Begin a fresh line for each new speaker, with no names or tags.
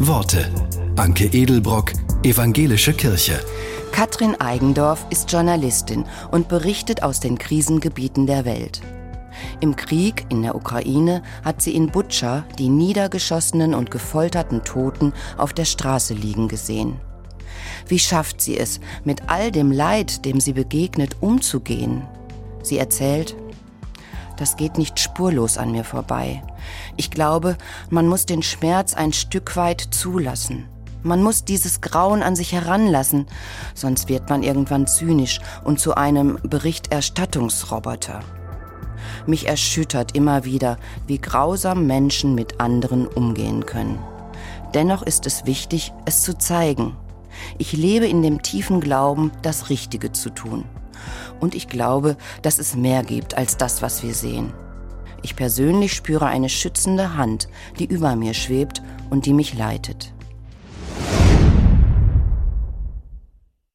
Worte. Anke Edelbrock, Evangelische Kirche.
Katrin Eigendorf ist Journalistin und berichtet aus den Krisengebieten der Welt. Im Krieg in der Ukraine hat sie in Butscha die niedergeschossenen und gefolterten Toten auf der Straße liegen gesehen. Wie schafft sie es, mit all dem Leid, dem sie begegnet, umzugehen? Sie erzählt, das geht nicht spurlos an mir vorbei. Ich glaube, man muss den Schmerz ein Stück weit zulassen. Man muss dieses Grauen an sich heranlassen, sonst wird man irgendwann zynisch und zu einem Berichterstattungsroboter. Mich erschüttert immer wieder, wie grausam Menschen mit anderen umgehen können. Dennoch ist es wichtig, es zu zeigen. Ich lebe in dem tiefen Glauben, das Richtige zu tun. Und ich glaube, dass es mehr gibt als das, was wir sehen. Ich persönlich spüre eine schützende Hand, die über mir schwebt und die mich leitet.